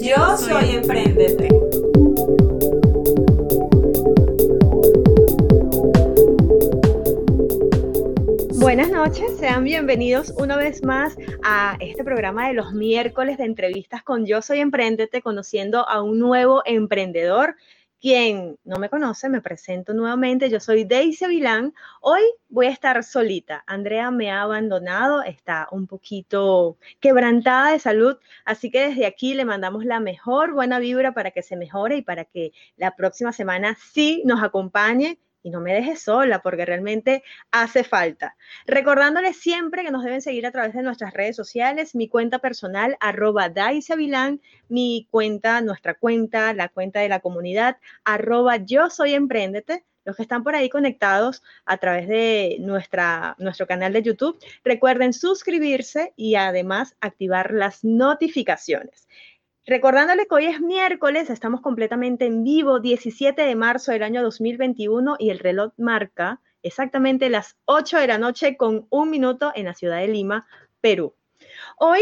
Yo soy Emprendete. Buenas noches, sean bienvenidos una vez más a este programa de los miércoles de entrevistas con Yo Soy Emprendete, conociendo a un nuevo emprendedor quien no me conoce, me presento nuevamente. Yo soy Daisy Vilán. Hoy voy a estar solita. Andrea me ha abandonado, está un poquito quebrantada de salud, así que desde aquí le mandamos la mejor buena vibra para que se mejore y para que la próxima semana sí nos acompañe y no me dejes sola porque realmente hace falta. Recordándoles siempre que nos deben seguir a través de nuestras redes sociales, mi cuenta personal, arroba Vilán, mi cuenta, nuestra cuenta, la cuenta de la comunidad, arroba Yo Soy Emprendete. Los que están por ahí conectados a través de nuestra, nuestro canal de YouTube, recuerden suscribirse y además activar las notificaciones. Recordándole que hoy es miércoles, estamos completamente en vivo, 17 de marzo del año 2021 y el reloj marca exactamente las 8 de la noche con un minuto en la ciudad de Lima, Perú. Hoy,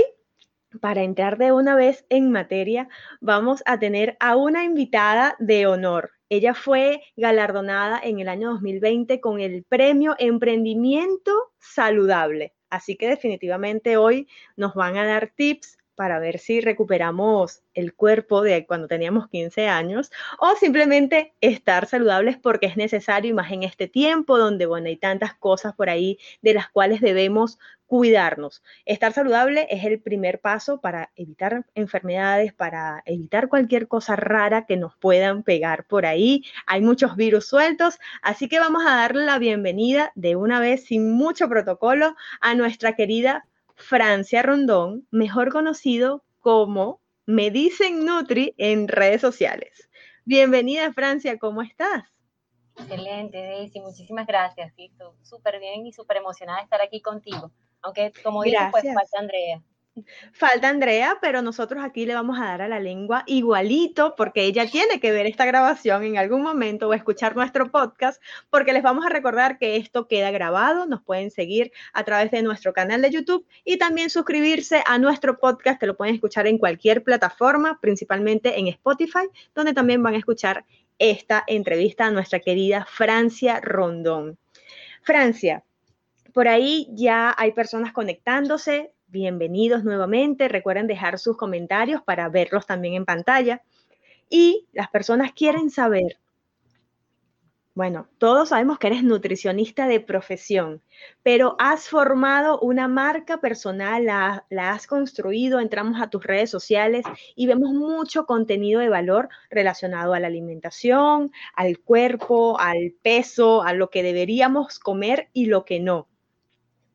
para entrar de una vez en materia, vamos a tener a una invitada de honor. Ella fue galardonada en el año 2020 con el premio Emprendimiento Saludable. Así que definitivamente hoy nos van a dar tips para ver si recuperamos el cuerpo de cuando teníamos 15 años o simplemente estar saludables porque es necesario y más en este tiempo donde, bueno, hay tantas cosas por ahí de las cuales debemos cuidarnos. Estar saludable es el primer paso para evitar enfermedades, para evitar cualquier cosa rara que nos puedan pegar por ahí. Hay muchos virus sueltos, así que vamos a darle la bienvenida de una vez sin mucho protocolo a nuestra querida Francia Rondón, mejor conocido como Me Dicen Nutri en redes sociales. Bienvenida Francia, ¿cómo estás? Excelente, Daisy, muchísimas gracias. súper bien y súper emocionada de estar aquí contigo. Aunque, como dices, pues falta Andrea. Falta Andrea, pero nosotros aquí le vamos a dar a la lengua igualito porque ella tiene que ver esta grabación en algún momento o escuchar nuestro podcast porque les vamos a recordar que esto queda grabado, nos pueden seguir a través de nuestro canal de YouTube y también suscribirse a nuestro podcast que lo pueden escuchar en cualquier plataforma, principalmente en Spotify, donde también van a escuchar esta entrevista a nuestra querida Francia Rondón. Francia, por ahí ya hay personas conectándose, bienvenidos nuevamente. Recuerden dejar sus comentarios para verlos también en pantalla. Y las personas quieren saber, bueno, todos sabemos que eres nutricionista de profesión, pero has formado una marca personal, la, la, has construido, entramos a tus redes sociales y vemos mucho contenido de valor relacionado a la alimentación, al cuerpo, al peso, a lo que deberíamos comer y lo que no.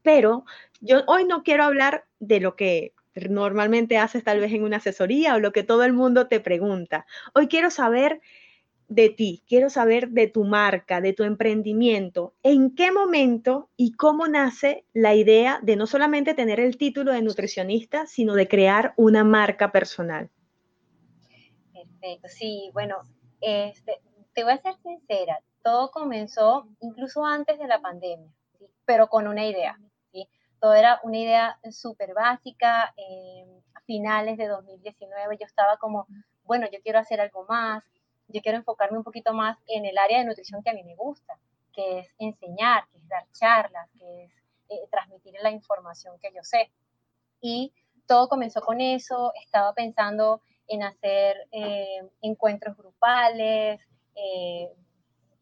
Pero yo hoy no quiero hablar de lo que normalmente haces tal vez en una asesoría o lo que todo el mundo te pregunta. Hoy quiero saber de ti, quiero saber de tu marca, de tu emprendimiento, en qué momento y cómo nace la idea de no solamente tener el título de nutricionista, sino de crear una marca personal. Perfecto, sí, bueno, este, te voy a ser sincera, todo comenzó incluso antes de la pandemia, pero con una idea todo era una idea súper básica. a finales de 2019 yo estaba como, bueno, yo quiero hacer algo más, yo quiero enfocarme un poquito más en el área de nutrición que a mí me gusta, que es enseñar, que es dar charlas, que es eh, transmitir la información que yo sé. Y todo comenzó con eso, estaba pensando en hacer eh, encuentros grupales, eh,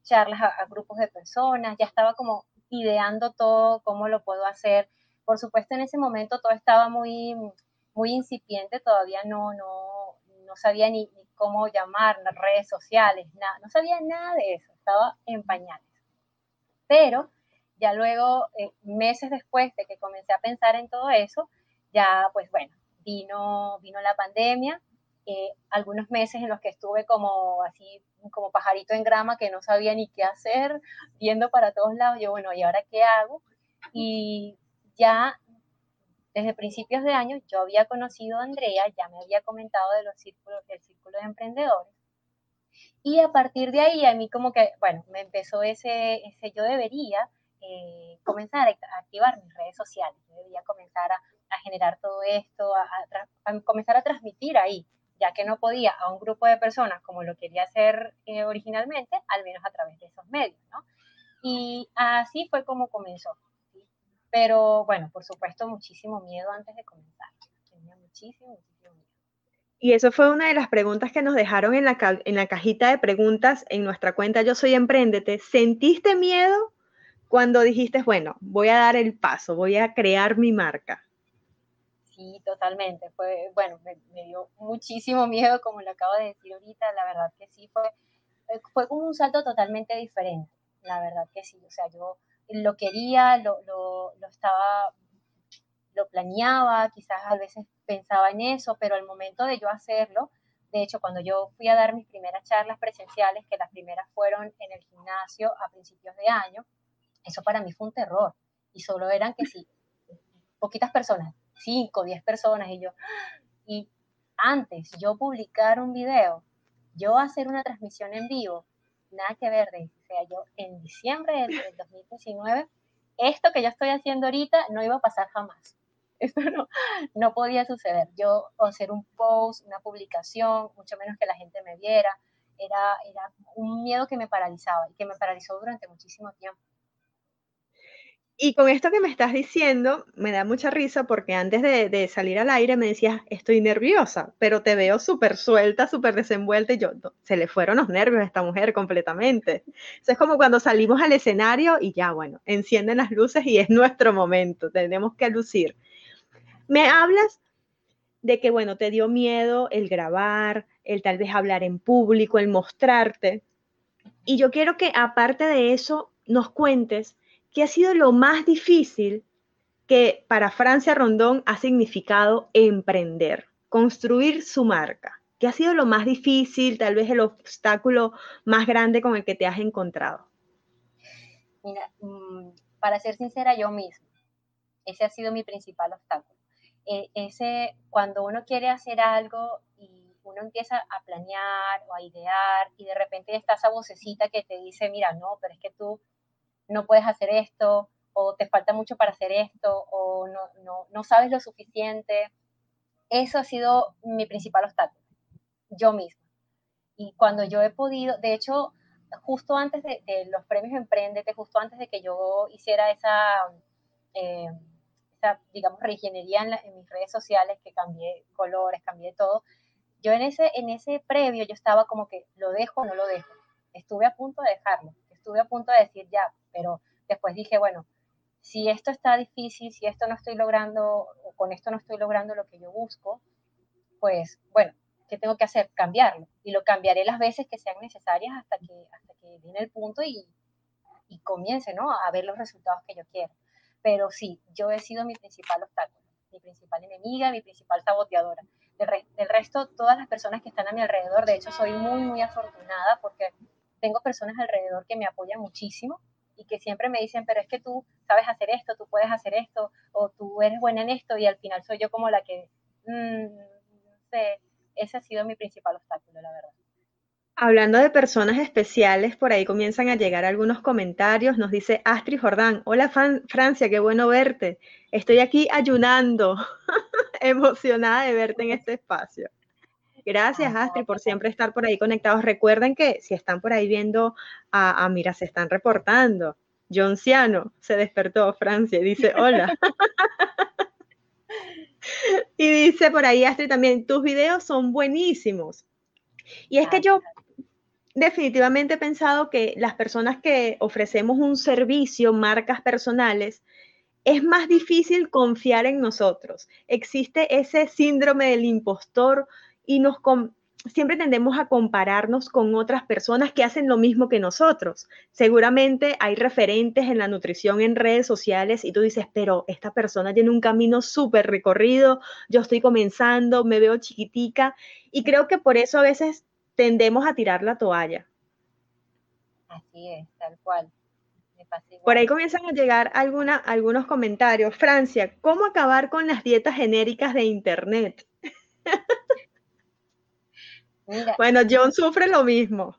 charlas a, grupos de personas, ya estaba como ideando todo, cómo lo puedo hacer por supuesto, en ese momento todo estaba muy, muy incipiente, todavía no, no, no sabía ni, cómo llamar, redes sociales, nada, no sabía nada de eso, estaba en pañales. Pero ya luego, eh, meses después de que comencé a pensar en todo eso, ya pues bueno, vino, vino la pandemia, eh, algunos meses en los que estuve como así, como pajarito en grama, que no sabía ni qué hacer, viendo para todos lados, yo, bueno, ¿y ahora qué hago? Y ya desde principios de año yo había conocido a Andrea, ya me había comentado de los círculos, del círculo de emprendedores. Y a partir de ahí a mí como que, bueno, me empezó ese, ese yo debería eh, comenzar a activar mis redes sociales, yo debería comenzar a, generar todo esto, a, comenzar a transmitir ahí, ya que no podía a un grupo de personas como lo quería hacer eh, originalmente, al menos a través de esos medios, ¿no? Y así fue como comenzó. Pero bueno, por supuesto, muchísimo miedo antes de comenzar. Tenía muchísimo, muchísimo miedo. Y eso fue una de las preguntas que nos dejaron en la, en la cajita de preguntas en nuestra cuenta Yo Soy Emprendete. ¿Sentiste miedo cuando dijiste, bueno, voy a dar el paso, voy a crear mi marca? Sí, totalmente. Fue, bueno, me, dio muchísimo miedo, como lo acabo de decir ahorita. La verdad que sí, fue, fue como un salto totalmente diferente. La verdad que sí. O sea, yo lo quería, lo, lo, estaba, lo planeaba, quizás a veces pensaba en eso, pero al momento de yo hacerlo, de hecho, cuando yo fui a dar mis primeras charlas presenciales, que las primeras fueron en el gimnasio a principios de año, eso para mí fue un terror. Y solo eran que sí, poquitas personas, cinco, diez personas, y yo, y antes yo publicar un video, yo hacer una transmisión en vivo, nada que ver, o sea, yo en diciembre del, 2019, esto que yo estoy haciendo ahorita no iba a pasar jamás. Esto no, no podía suceder. Yo hacer un post, una publicación, mucho menos que la gente me viera, era, era un miedo que me paralizaba y que me paralizó durante muchísimo tiempo. Y con esto que me estás diciendo, me da mucha risa porque antes de, salir al aire me decías, estoy nerviosa, pero te veo súper suelta, súper desenvuelta y yo, se le fueron los nervios a esta mujer completamente. Eso es como cuando salimos al escenario y ya, bueno, encienden las luces y es nuestro momento, tenemos que lucir. Me hablas de que, bueno, te dio miedo el grabar, el tal vez hablar en público, el mostrarte. Y yo quiero que aparte de eso nos cuentes ¿qué ha sido lo más difícil que para Francia Rondón ha significado emprender, construir su marca? ¿Qué ha sido lo más difícil, tal vez el obstáculo más grande con el que te has encontrado? Mira, mm, para ser sincera, yo misma, ese ha sido mi principal obstáculo. E, ese, cuando uno quiere hacer algo y uno empieza a planear o a idear y de repente está esa vocecita que te dice, mira, no, pero es que tú no puedes hacer esto, o te falta mucho para hacer esto, o no, no, sabes lo suficiente. Eso ha sido mi principal obstáculo, yo misma. Y cuando yo he podido, de hecho, justo antes de, los premios Emprendete, justo antes de que yo hiciera esa, eh, digamos, reingeniería en, en, mis redes sociales, que cambié colores, cambié todo, yo en ese, en ese previo yo estaba como que, ¿lo dejo o no lo dejo? Estuve a punto de dejarlo, estuve a punto de decir, ya, pero después dije, bueno, si esto está difícil, si esto no estoy logrando, con esto no estoy logrando lo que yo busco, pues bueno, ¿qué tengo que hacer? Cambiarlo. Y lo cambiaré las veces que sean necesarias hasta que, hasta que viene el punto y, y comience, ¿no? A ver los resultados que yo quiero. Pero sí, yo he sido mi principal obstáculo, mi principal enemiga, mi principal saboteadora. Del, del resto, todas las personas que están a mi alrededor, de hecho, soy muy, muy afortunada porque tengo personas alrededor que me apoyan muchísimo y que siempre me dicen, pero es que tú sabes hacer esto, tú puedes hacer esto, o tú eres buena en esto, y al final soy yo como la que, mm, no sé, ese ha sido mi principal obstáculo, la verdad. Hablando de personas especiales, por ahí comienzan a llegar algunos comentarios. Nos dice Astrid Jordán, hola Francia, qué bueno verte. Estoy aquí ayunando, emocionada de verte en este espacio. Gracias, Astrid, por siempre estar por ahí conectados. Recuerden que si están por ahí viendo a, mira, se están reportando. John Ciano se despertó, Francia, y dice, hola. y dice por ahí, Astrid, también, tus videos son buenísimos. Y es que yo definitivamente he pensado que las personas que ofrecemos un servicio, marcas personales, es más difícil confiar en nosotros. Existe ese síndrome del impostor y nos, siempre tendemos a compararnos con otras personas que hacen lo mismo que nosotros. Seguramente hay referentes en la nutrición en redes sociales y tú dices, pero esta persona tiene un camino súper recorrido, yo estoy comenzando, me veo chiquitica y creo que por eso a veces tendemos a tirar la toalla. Así es, tal cual. Por ahí comienzan a llegar alguna, algunos comentarios. Francia, ¿cómo acabar con las dietas genéricas de Internet? bueno, John sufre lo mismo.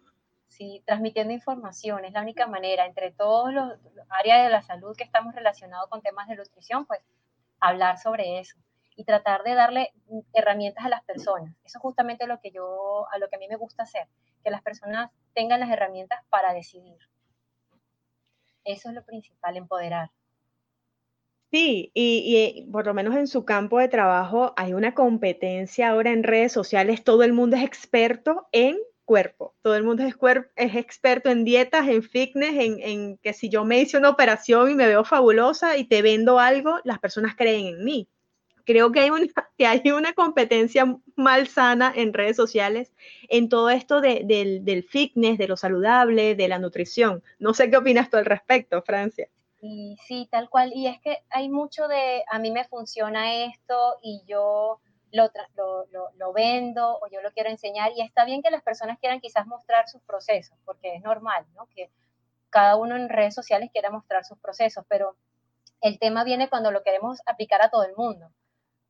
Sí, transmitiendo información es la única manera entre todos los, áreas de la salud que estamos relacionados con temas de nutrición, pues hablar sobre eso y tratar de darle herramientas a las personas. Eso es justamente lo que yo, a lo que a mí me gusta hacer, que las personas tengan las herramientas para decidir. Eso es lo principal, empoderar. Sí, y, por lo menos en su campo de trabajo hay una competencia ahora en redes sociales, todo el mundo es experto en cuerpo, todo el mundo es, es experto en dietas, en fitness, en, que si yo me hice una operación y me veo fabulosa y te vendo algo, las personas creen en mí. Creo que hay una, que hay una competencia malsana en redes sociales en todo esto del, del fitness, de lo saludable, de la nutrición. No sé qué opinas tú al respecto, Francia. Y sí, tal cual. Y es que hay mucho de, a mí me funciona esto y yo lo, lo, vendo o yo lo quiero enseñar. Y está bien que las personas quieran quizás mostrar sus procesos, porque es normal, ¿no? Que cada uno en redes sociales quiera mostrar sus procesos, pero el tema viene cuando lo queremos aplicar a todo el mundo.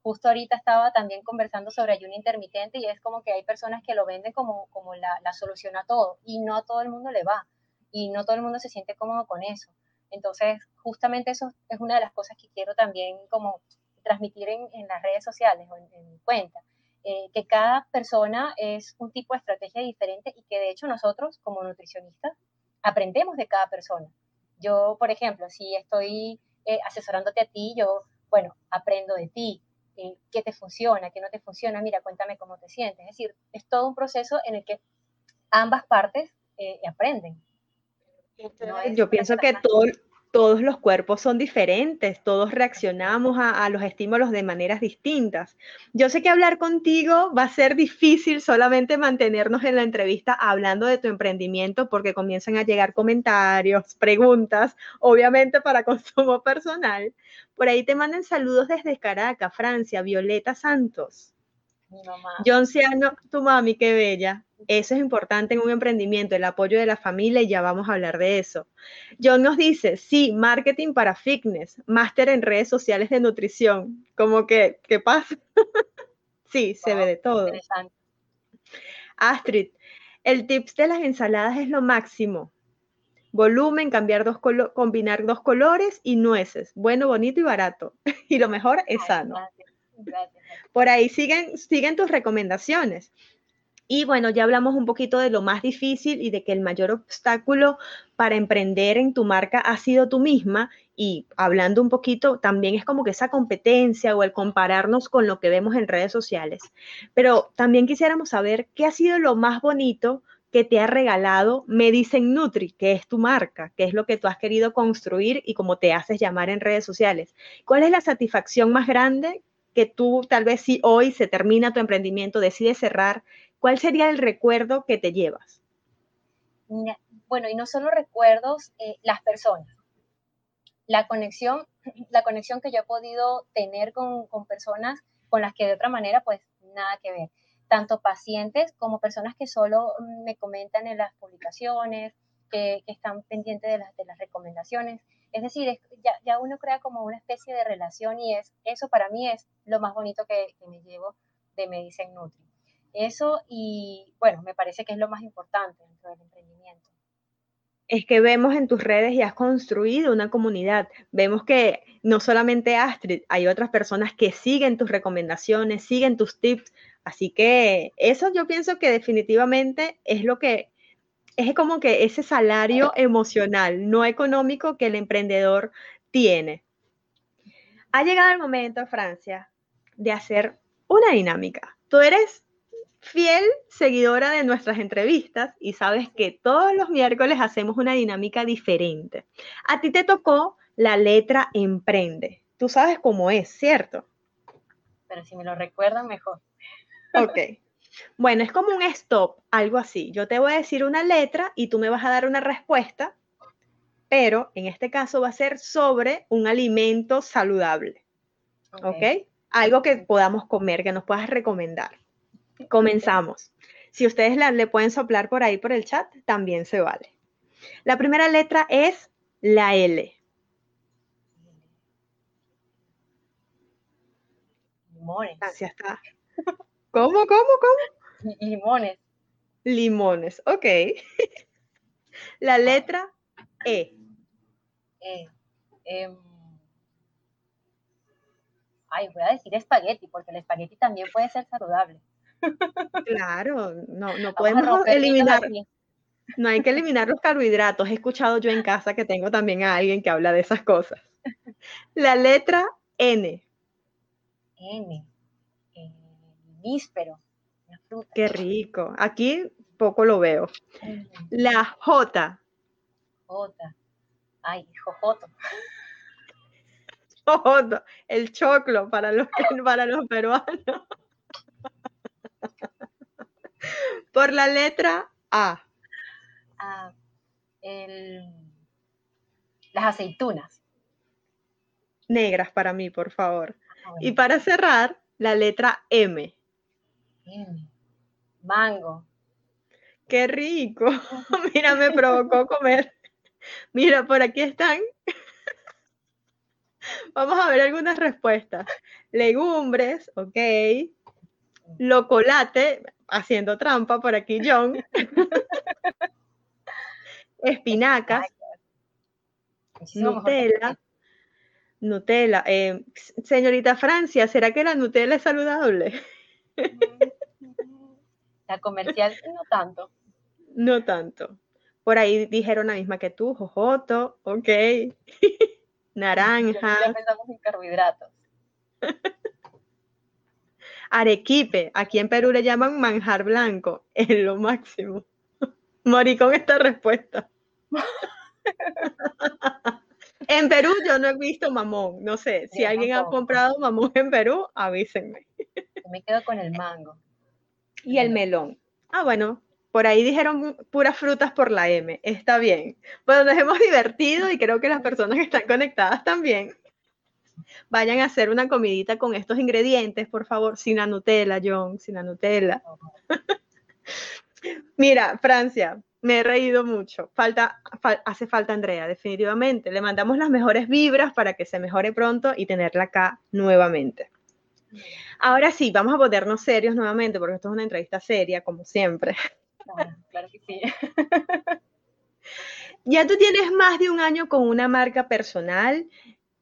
Justo ahorita estaba también conversando sobre ayuno intermitente y es como que hay personas que lo venden como, como la, la solución a todo y no a todo el mundo le va y no todo el mundo se siente cómodo con eso. Entonces, justamente eso es una de las cosas que quiero también como transmitir en, las redes sociales o en, mi cuenta, eh, que cada persona es un tipo de estrategia diferente y que de hecho nosotros como nutricionistas aprendemos de cada persona. Yo, por ejemplo, si estoy eh, asesorándote a ti, yo, bueno, aprendo de ti, eh, qué te funciona, qué no te funciona, mira, cuéntame cómo te sientes. Es decir, es todo un proceso en el que ambas partes aprenden. Yo pienso que todos los cuerpos son diferentes, todos reaccionamos a, los estímulos de maneras distintas. Yo sé que hablar contigo va a ser difícil solamente mantenernos en la entrevista hablando de tu emprendimiento porque comienzan a llegar comentarios, preguntas, obviamente para consumo personal. Por ahí te mandan saludos desde Caracas, Francia, Violeta Santos. John Ciano, tu mami, qué bella. Eso es importante en un emprendimiento, el apoyo de la familia, y ya vamos a hablar de eso. John nos dice, sí, marketing para fitness, máster en redes sociales de nutrición. Como que, ¿qué pasa? sí, se ve de todo. Astrid, el tips de las ensaladas es lo máximo. Volumen, cambiar dos combinar dos colores y nueces. Bueno, bonito y barato. y lo mejor es sano. Por ahí siguen, siguen tus recomendaciones. Y bueno, ya hablamos un poquito de lo más difícil y de que el mayor obstáculo para emprender en tu marca ha sido tú misma. Y hablando un poquito, también es como que esa competencia o el compararnos con lo que vemos en redes sociales. Pero también quisiéramos saber qué ha sido lo más bonito que te ha regalado Medicine Nutri, que es tu marca, que es lo que tú has querido construir y cómo te haces llamar en redes sociales. ¿Cuál es la satisfacción más grande que tú tal vez si hoy se termina tu emprendimiento, decides cerrar ¿cuál sería el recuerdo que te llevas? Bueno, y no solo recuerdos, eh, las personas. La conexión, la conexión que yo he podido tener con, personas con las que de otra manera, pues nada que ver. Tanto pacientes como personas que solo me comentan en las publicaciones, que, están pendientes de las, de las recomendaciones. Es decir, ya, uno crea como una especie de relación y es eso para mí es lo más bonito que, me llevo de Medicine Nutri. Eso y bueno, me parece que es lo más importante dentro del emprendimiento. Es que vemos en tus redes y has construido una comunidad. Vemos que no solamente Astrid, hay otras personas que siguen tus recomendaciones, siguen tus tips. Así que eso yo pienso que definitivamente es lo que es como que ese salario emocional, no económico que el emprendedor tiene. Ha llegado el momento, Francia, de hacer una dinámica. Tú eres fiel seguidora de nuestras entrevistas y sabes que todos los miércoles hacemos una dinámica diferente. A ti te tocó la letra emprende. Tú sabes cómo es, ¿cierto? Pero si me lo recuerdan, mejor. Ok. Bueno, es como un stop, algo así. Yo te voy a decir una letra y tú me vas a dar una respuesta, pero en este caso va a ser sobre un alimento saludable. ¿Ok? Algo que podamos comer, que nos puedas recomendar. Comenzamos. Si ustedes le pueden soplar por ahí por el chat, también se vale. La primera letra es la L. Gracias, está. ¿Cómo, cómo, cómo? Limones. Limones, ok. La letra E. Eh, em, ay, voy a decir espagueti, porque el espagueti también puede ser saludable. Claro, no, no podemos eliminar. No hay que eliminar los carbohidratos. He escuchado yo en casa que tengo también a alguien que habla de esas cosas. La letra N. N. Eh, níspero. Qué rico. Aquí poco lo veo. La J. J. Ay, jojoto. Jojoto. El choclo para los, para los peruanos. Por la letra A. Ah, las aceitunas. Negras para mí, por favor. Ah, y para cerrar, la letra M. M. Mango. Qué rico. Mira, me provocó comer. Mira, por aquí están. Vamos a ver algunas respuestas. Legumbres, ok. Locolate, haciendo trampa por aquí, John. Espinacas. Nutella. Nutella. Eh, señorita Francia, ¿será que la Nutella es saludable? La comercial no tanto. No tanto. Por ahí dijeron la misma que tú, jojoto, ok. Naranja. Ya pensamos en carbohidratos. Arequipe, aquí en Perú le llaman manjar blanco, es lo máximo. Morí con esta respuesta. en Perú yo no he visto mamón, no sé, si alguien ha comprado mamón en Perú, avísenme. Me quedo con el mango. Y el melón. Ah, bueno, por ahí dijeron puras frutas por la M. Está bien. Bueno, nos hemos divertido y creo que las personas que están conectadas también. Vayan a hacer una comidita con estos ingredientes, por favor, sin la Nutella, John, sin la Nutella. Mira, Francia, me he reído mucho. Falta, hace falta Andrea, definitivamente. Le mandamos las mejores vibras para que se mejore pronto y tenerla acá nuevamente. Ahora sí, vamos a ponernos serios nuevamente, porque esto es una entrevista seria, como siempre. Claro, que sí. ya tú tienes más de un año con una marca personal.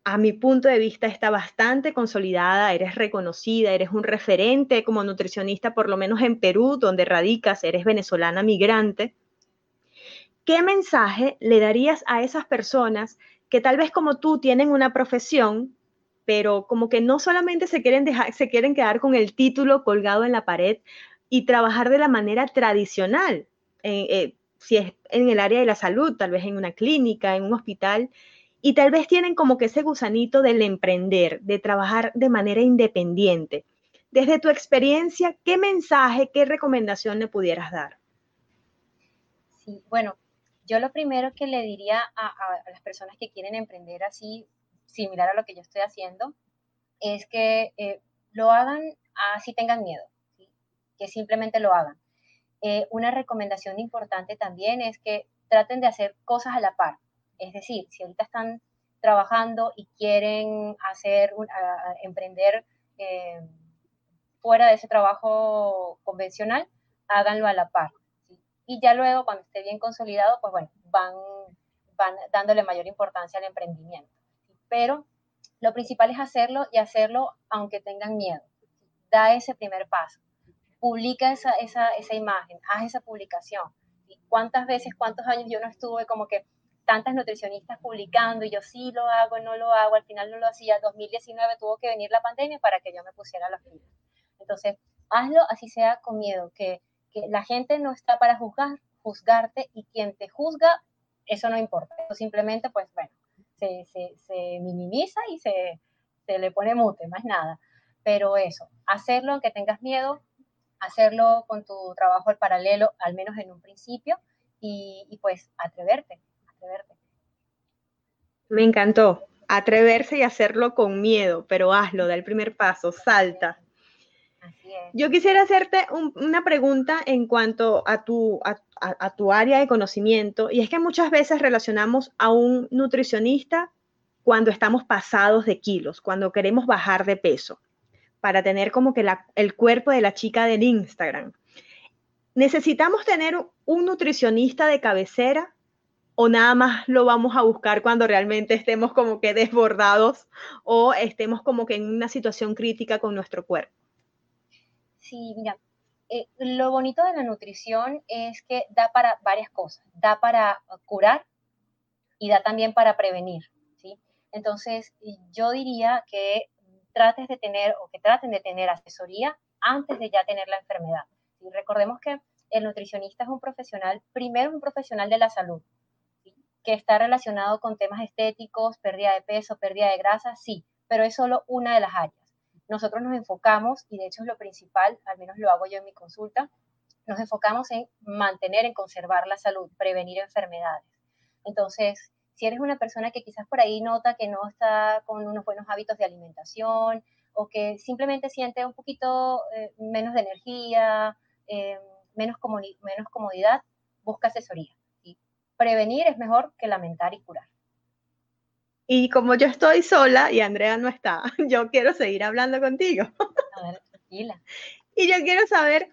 A mi punto de vista está bastante consolidada, eres reconocida, eres un referente como nutricionista, por lo menos en Perú, donde radicas, eres venezolana migrante. ¿Qué mensaje le darías a esas personas que tal vez como tú tienen una profesión, pero como que no solamente se quieren, se quieren quedar con el título colgado en la pared y trabajar de la manera tradicional, eh, si es en el área de la salud, tal vez en una clínica, en un hospital, y tal vez tienen como que ese gusanito del emprender, de trabajar de manera independiente. Desde tu experiencia, ¿qué mensaje, qué recomendación le pudieras dar? Sí, bueno, yo lo primero que le diría a las personas que quieren emprender así similar a lo que yo estoy haciendo, es que eh, lo hagan así tengan miedo, que simplemente lo hagan. Eh, una recomendación importante también es que traten de hacer cosas a la par. Es decir, si ahorita están trabajando y quieren hacer, emprender eh, fuera de ese trabajo convencional, háganlo a la par. Y ya luego, cuando esté bien consolidado, pues bueno, van, van dándole mayor importancia al emprendimiento pero lo principal es hacerlo y hacerlo aunque tengan miedo. Da ese primer paso. Publica esa, esa, esa imagen, haz esa publicación. ¿Cuántas veces, cuántos años yo no estuve como que tantas nutricionistas publicando y yo sí lo hago, no lo hago, al final no lo hacía. 2019 tuvo que venir la pandemia para que yo me pusiera las pilas. Entonces, hazlo así sea con miedo, que, que la gente no está para juzgar, juzgarte y quien te juzga, eso no importa. Simplemente, pues bueno, se, minimiza y se, le pone mute, más nada. Pero eso, hacerlo aunque tengas miedo, hacerlo con tu trabajo al paralelo, al menos en un principio, y, y pues atreverte, atreverte. Me encantó, atreverse y hacerlo con miedo, pero hazlo, da el primer paso, salta. Yo quisiera hacerte una pregunta en cuanto a tu, a, tu área de conocimiento, y es que muchas veces relacionamos a un nutricionista cuando estamos pasados de kilos, cuando queremos bajar de peso, para tener como que el cuerpo de la chica del Instagram. ¿Necesitamos tener un nutricionista de cabecera o nada más lo vamos a buscar cuando realmente estemos como que desbordados o estemos como que en una situación crítica con nuestro cuerpo? Sí, mira, eh, lo bonito de la nutrición es que da para varias cosas. Da para curar y da también para prevenir, ¿sí? Entonces, yo diría que trates de tener o que traten de tener asesoría antes de ya tener la enfermedad. Y recordemos que el nutricionista es un profesional, primero un profesional de la salud, que está relacionado con temas estéticos, pérdida de peso, pérdida de grasa, sí, pero es solo una de las áreas nosotros nos enfocamos, y de hecho es lo principal, al menos lo hago yo en mi consulta, nos enfocamos en mantener, en conservar la salud, prevenir enfermedades. Entonces, si eres una persona que quizás por ahí nota que no está con unos buenos hábitos de alimentación o que simplemente siente un poquito eh, menos de energía, eh, menos, menos comodidad, busca asesoría. Prevenir es mejor que lamentar y curar. Y como yo estoy sola y Andrea no está, yo quiero seguir hablando contigo. A ver, tranquila. Y yo quiero saber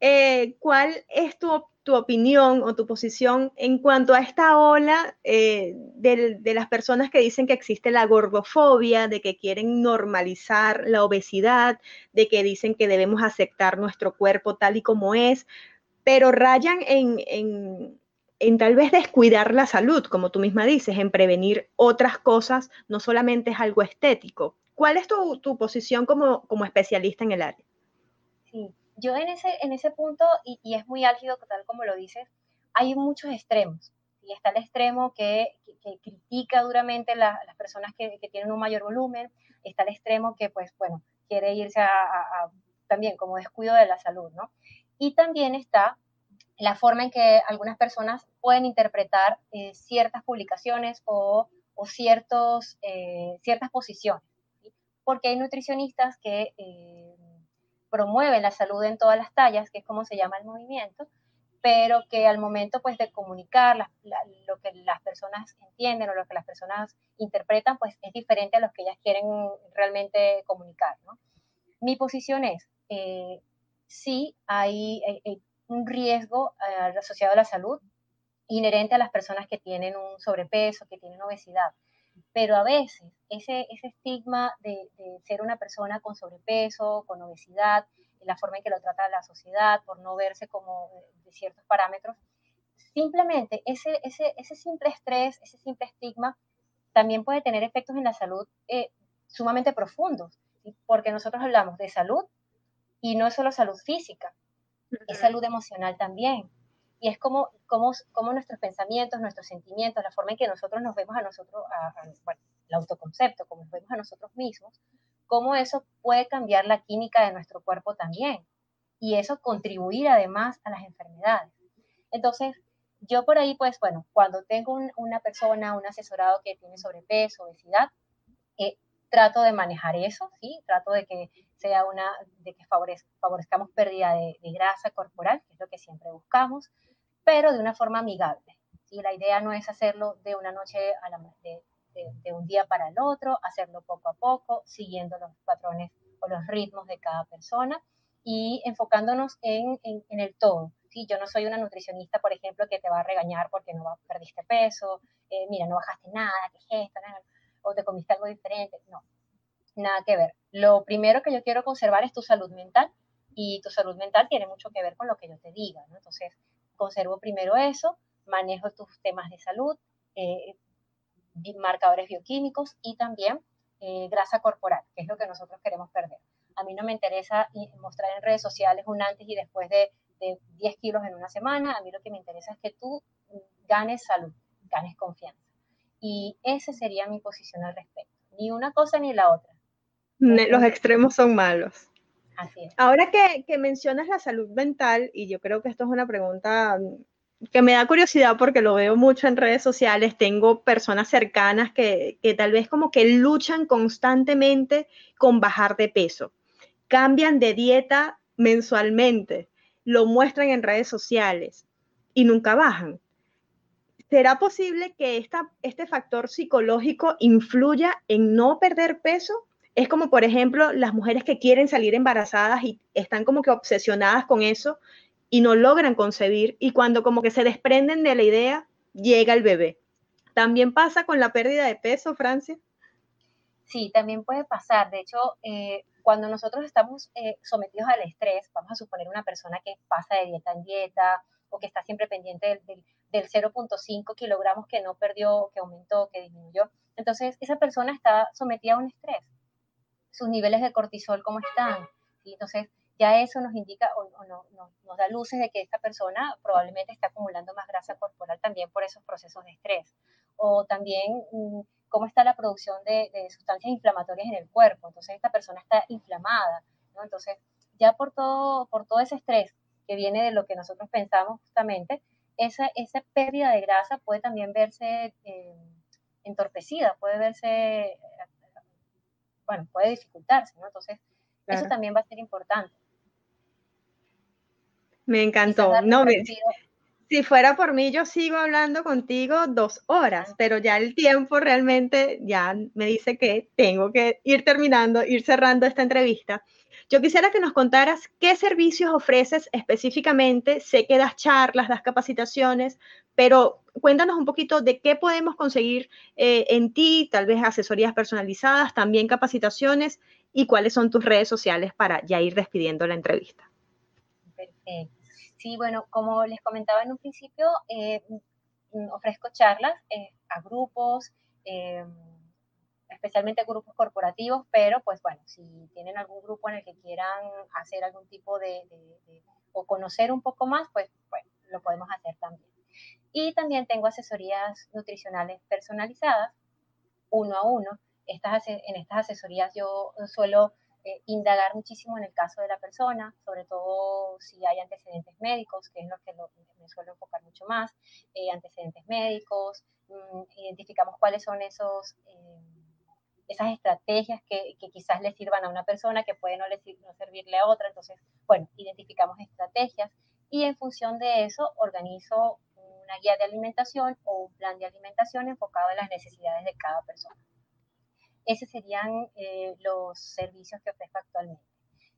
eh, cuál es tu, tu, opinión o tu posición en cuanto a esta ola eh, de, de, las personas que dicen que existe la gordofobia, de que quieren normalizar la obesidad, de que dicen que debemos aceptar nuestro cuerpo tal y como es, pero rayan en, en en tal vez descuidar la salud, como tú misma dices, en prevenir otras cosas, no solamente es algo estético. ¿Cuál es tu, tu posición como, como, especialista en el área? Sí, yo en ese, en ese punto, y, y es muy álgido tal como lo dices, hay muchos extremos. Y está el extremo que, que, critica duramente las personas que, que, tienen un mayor volumen, está el extremo que, pues, bueno, quiere irse a también como descuido de la salud, ¿no? Y también está la forma en que algunas personas pueden interpretar eh, ciertas publicaciones o, ciertos, eh, ciertas posiciones. Porque hay nutricionistas que eh, promueven la salud en todas las tallas, que es como se llama el movimiento, pero que al momento pues, de comunicar lo que las personas entienden o lo que las personas interpretan, pues es diferente a lo que ellas quieren realmente comunicar. Mi posición es, sí, hay, hay un riesgo eh, asociado a la salud inherente a las personas que tienen un sobrepeso, que tienen obesidad. Pero a veces ese, ese estigma de, ser una persona con sobrepeso, con obesidad, la forma en que lo trata la sociedad, por no verse como eh, de ciertos parámetros, simplemente ese, ese, ese simple estrés, ese simple estigma, también puede tener efectos en la salud eh, sumamente profundos, porque nosotros hablamos de salud y no es solo salud física, es salud emocional también. Y es como, como, como nuestros pensamientos, nuestros sentimientos, la forma en que nosotros nos vemos a nosotros, bueno, el autoconcepto, como nos vemos a nosotros mismos, cómo eso puede cambiar la química de nuestro cuerpo también. Y eso contribuir además a las enfermedades. Entonces, yo por ahí, pues bueno, cuando tengo una persona, un asesorado que tiene sobrepeso, obesidad, eh, trato de manejar eso, ¿sí? Trato de que sea una, de que favorezcamos pérdida de, grasa corporal, que es lo que siempre buscamos, pero de una forma amigable. ¿sí? La idea no es hacerlo de una noche a la, de, de, un día para el otro, hacerlo poco a poco, siguiendo los patrones o los ritmos de cada persona y enfocándonos en, el todo. ¿sí? Yo no soy una nutricionista, por ejemplo, que te va a regañar porque no perdiste peso, eh, mira, no bajaste nada, ¿qué es esto? O te comiste algo diferente. No, nada que ver. Lo primero que yo quiero conservar es tu salud mental y tu salud mental tiene mucho que ver con lo que yo te diga, ¿no? Entonces, conservo primero eso, manejo tus temas de salud, eh, marcadores bioquímicos y también eh, grasa corporal, que es lo que nosotros queremos perder. A mí no me interesa mostrar en redes sociales un antes y después de, de 10 kilos en una semana, a mí lo que me interesa es que tú ganes salud, ganes confianza. Y esa sería mi posición al respecto. Ni una cosa ni la otra. Los extremos son malos. Ahora que, que, mencionas la salud mental, y yo creo que esto es una pregunta que me da curiosidad porque lo veo mucho en redes sociales, tengo personas cercanas que, que tal vez como que luchan constantemente con bajar de peso, cambian de dieta mensualmente, lo muestran en redes sociales y nunca bajan. ¿Será posible que este factor psicológico influya en no perder peso? Es como, por ejemplo, las mujeres que quieren salir embarazadas y están como que obsesionadas con eso y no logran concebir y cuando como que se desprenden de la idea, llega el bebé. ¿También pasa con la pérdida de peso, Francia? Sí, también puede pasar. De hecho, eh, cuando nosotros estamos eh, sometidos al estrés, vamos a suponer una persona que pasa de dieta en dieta o que está siempre pendiente del, del 0.5 kilogramos que no perdió, que aumentó, que disminuyó. Entonces, esa persona está sometida a un estrés. Sus niveles de cortisol, ¿cómo están? ¿Sí? Entonces, ya eso nos indica o, no, nos da luces de que esta persona probablemente está acumulando más grasa corporal también por esos procesos de estrés. O también mm, cómo está la producción de, de, sustancias inflamatorias en el cuerpo. Entonces, esta persona está inflamada. ¿no? Entonces, ya por todo, por todo ese estrés que viene de lo que nosotros pensamos justamente, esa, esa pérdida de grasa puede también verse eh, entorpecida, puede verse, bueno, puede dificultarse, ¿no? Entonces, eso también va a ser importante. Me encantó. No, si fuera por mí, yo sigo hablando contigo dos horas, pero ya el tiempo realmente ya me dice que tengo que ir terminando, ir cerrando esta entrevista. Yo quisiera que nos contaras qué servicios ofreces específicamente. Sé que das charlas, das capacitaciones, pero cuéntanos un poquito de qué podemos conseguir eh, en ti, tal vez asesorías personalizadas, también capacitaciones y cuáles son tus redes sociales para ya ir despidiendo la entrevista. Perfecto. Sí, bueno, como les comentaba en un principio, eh, mm, ofrezco charlas eh, a grupos especialmente grupos corporativos, pero pues bueno, si tienen algún grupo en el que quieran hacer algún tipo de, o conocer un poco más, pues bueno, lo podemos hacer también. Y también tengo asesorías nutricionales personalizadas, uno a uno. Estas, en estas asesorías yo suelo eh, indagar muchísimo en el caso de la persona, sobre todo si hay antecedentes médicos, que es lo que me suelo enfocar mucho más, eh, antecedentes médicos, mm, identificamos cuáles son esos... Eh, esas estrategias que, quizás le sirvan a una persona que puede no, le, no servirle a otra. Entonces, bueno, identificamos estrategias y en función de eso organizo una guía de alimentación o un plan de alimentación enfocado en las necesidades de cada persona. Esos serían eh, los servicios que ofrezco actualmente.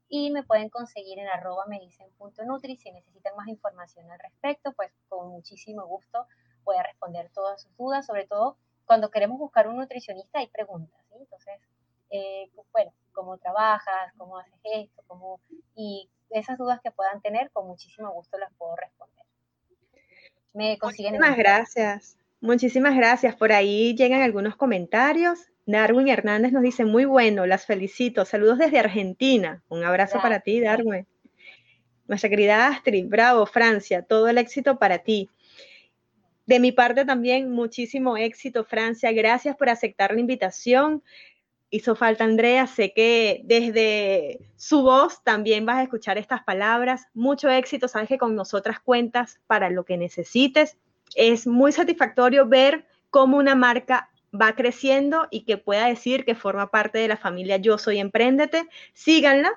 Y me pueden conseguir en arroba me dicen punto nutri. Si necesitan más información al respecto, pues con muchísimo gusto voy a responder todas sus dudas, sobre todo cuando queremos buscar un nutricionista hay preguntas, ¿sí? Entonces, eh, bueno, cómo trabajas, cómo haces esto, cómo... Y esas dudas que puedan tener, con muchísimo gusto las puedo responder. Me consiguen Muchísimas gracias. Muchísimas gracias. Por ahí llegan algunos comentarios. Darwin Hernández nos dice, muy bueno, las felicito. Saludos desde Argentina. Un abrazo para ti, Darwin. Nuestra querida Astrid, bravo, Francia, todo el éxito para ti. De mi parte también, muchísimo éxito, Francia. Gracias por aceptar la invitación. Hizo falta Andrea, sé que desde su voz también vas a escuchar estas palabras. Mucho éxito, sabes que con nosotras cuentas para lo que necesites. Es muy satisfactorio ver cómo una marca va creciendo y que pueda decir que forma parte de la familia Yo Soy Emprendete. Síganla,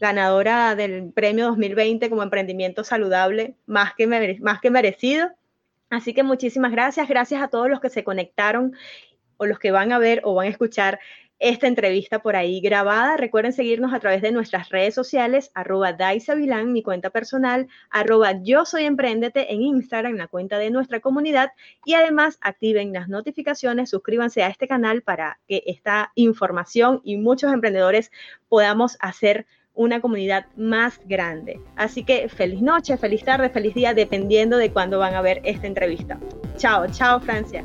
ganadora del premio 2020 como emprendimiento saludable, más que, más que merecido. Así que muchísimas gracias, gracias a todos los que se conectaron o los que van a ver o van a escuchar esta entrevista por ahí grabada. Recuerden seguirnos a través de nuestras redes sociales, arroba Daisavilán, mi cuenta personal, arroba Yo Soy Emprendete en Instagram, la cuenta de nuestra comunidad. Y además activen las notificaciones, suscríbanse a este canal para que esta información y muchos emprendedores podamos hacer una comunidad más grande. Así que feliz noche, feliz tarde, feliz día, dependiendo de cuándo van a ver esta entrevista. Chao, chao Francia.